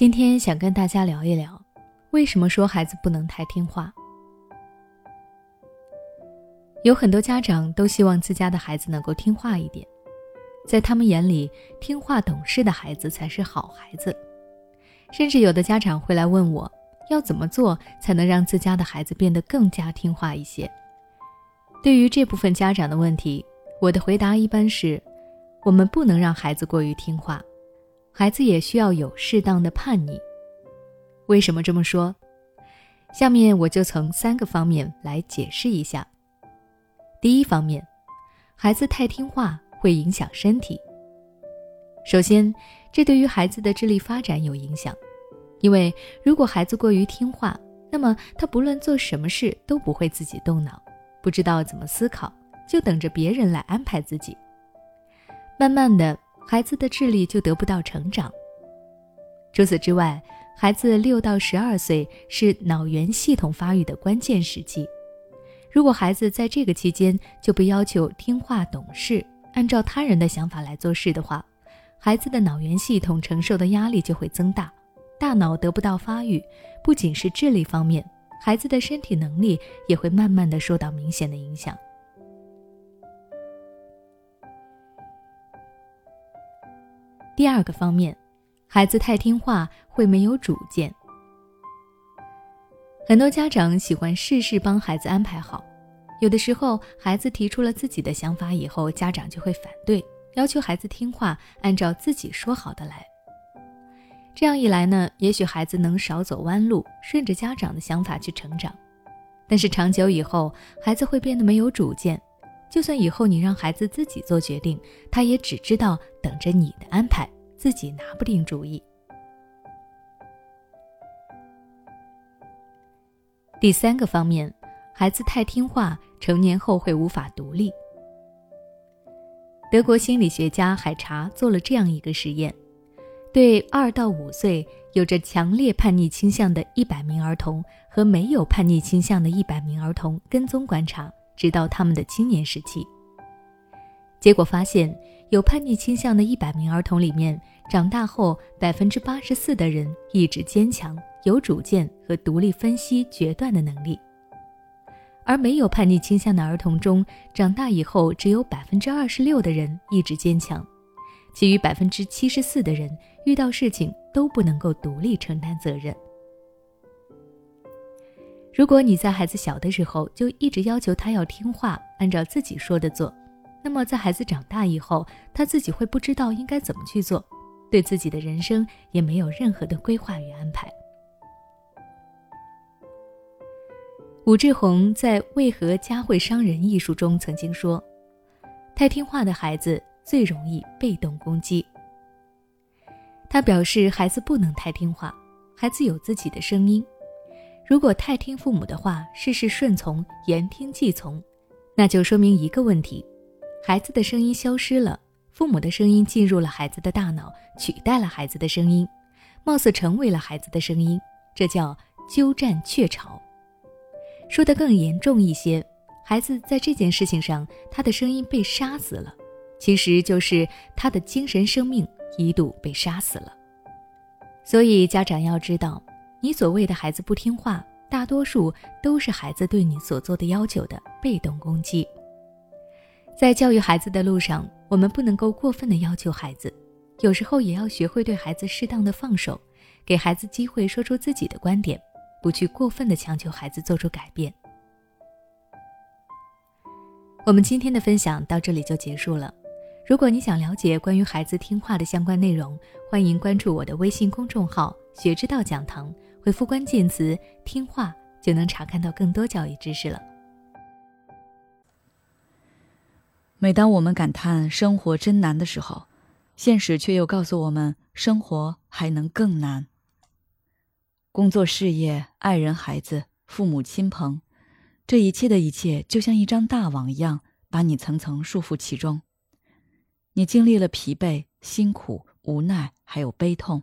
今天想跟大家聊一聊，为什么说孩子不能太听话？有很多家长都希望自家的孩子能够听话一点，在他们眼里，听话懂事的孩子才是好孩子。甚至有的家长会来问我，要怎么做才能让自家的孩子变得更加听话一些？对于这部分家长的问题，我的回答一般是：我们不能让孩子过于听话。孩子也需要有适当的叛逆。为什么这么说？下面我就从三个方面来解释一下。第一方面，孩子太听话会影响身体。首先，这对于孩子的智力发展有影响，因为如果孩子过于听话，那么他不论做什么事都不会自己动脑，不知道怎么思考，就等着别人来安排自己。慢慢的。孩子的智力就得不到成长。除此之外，孩子六到十二岁是脑源系统发育的关键时期。如果孩子在这个期间就被要求听话懂事，按照他人的想法来做事的话，孩子的脑源系统承受的压力就会增大，大脑得不到发育，不仅是智力方面，孩子的身体能力也会慢慢的受到明显的影响。第二个方面，孩子太听话会没有主见。很多家长喜欢事事帮孩子安排好，有的时候孩子提出了自己的想法以后，家长就会反对，要求孩子听话，按照自己说好的来。这样一来呢，也许孩子能少走弯路，顺着家长的想法去成长。但是长久以后，孩子会变得没有主见。就算以后你让孩子自己做决定，他也只知道等着你的安排，自己拿不定主意。第三个方面，孩子太听话，成年后会无法独立。德国心理学家海查做了这样一个实验，对二到五岁有着强烈叛逆倾向的一百名儿童和没有叛逆倾向的一百名儿童跟踪观察。直到他们的青年时期，结果发现，有叛逆倾向的一百名儿童里面，长大后百分之八十四的人意志坚强、有主见和独立分析决断的能力；而没有叛逆倾向的儿童中，长大以后只有百分之二十六的人意志坚强，其余百分之七十四的人遇到事情都不能够独立承担责任。如果你在孩子小的时候就一直要求他要听话，按照自己说的做，那么在孩子长大以后，他自己会不知道应该怎么去做，对自己的人生也没有任何的规划与安排。武志红在《为何家会伤人》一书中曾经说：“太听话的孩子最容易被动攻击。”他表示，孩子不能太听话，孩子有自己的声音。如果太听父母的话，事事顺从，言听计从，那就说明一个问题：孩子的声音消失了，父母的声音进入了孩子的大脑，取代了孩子的声音，貌似成为了孩子的声音，这叫鸠占鹊巢。说得更严重一些，孩子在这件事情上，他的声音被杀死了，其实就是他的精神生命一度被杀死了。所以家长要知道。你所谓的孩子不听话，大多数都是孩子对你所做的要求的被动攻击。在教育孩子的路上，我们不能够过分的要求孩子，有时候也要学会对孩子适当的放手，给孩子机会说出自己的观点，不去过分的强求孩子做出改变。我们今天的分享到这里就结束了。如果你想了解关于孩子听话的相关内容，欢迎关注我的微信公众号“学之道讲堂”。回复关键词“听话”，就能查看到更多教育知识了。每当我们感叹生活真难的时候，现实却又告诉我们，生活还能更难。工作、事业、爱人、孩子、父母亲朋，这一切的一切，就像一张大网一样，把你层层束缚其中。你经历了疲惫、辛苦、无奈，还有悲痛。